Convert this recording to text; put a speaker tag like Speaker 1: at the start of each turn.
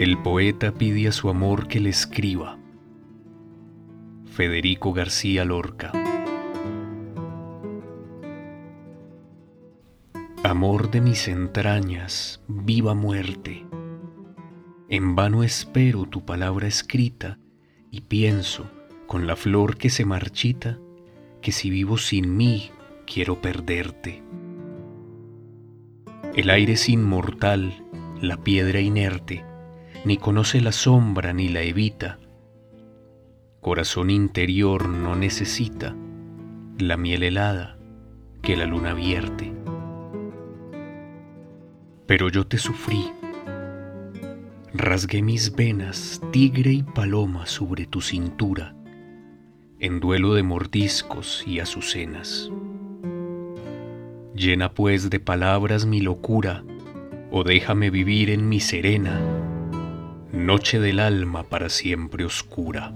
Speaker 1: El poeta pide a su amor que le escriba. Federico García Lorca. Amor de mis entrañas, viva muerte. En vano espero tu palabra escrita y pienso, con la flor que se marchita, que si vivo sin mí, quiero perderte. El aire es inmortal, la piedra inerte, ni conoce la sombra ni la evita. Corazón interior no necesita la miel helada que la luna vierte. Pero yo te sufrí, rasgué mis venas, tigre y paloma sobre tu cintura, en duelo de mordiscos y azucenas. Llena pues de palabras mi locura, o déjame vivir en mi serena, noche del alma para siempre oscura.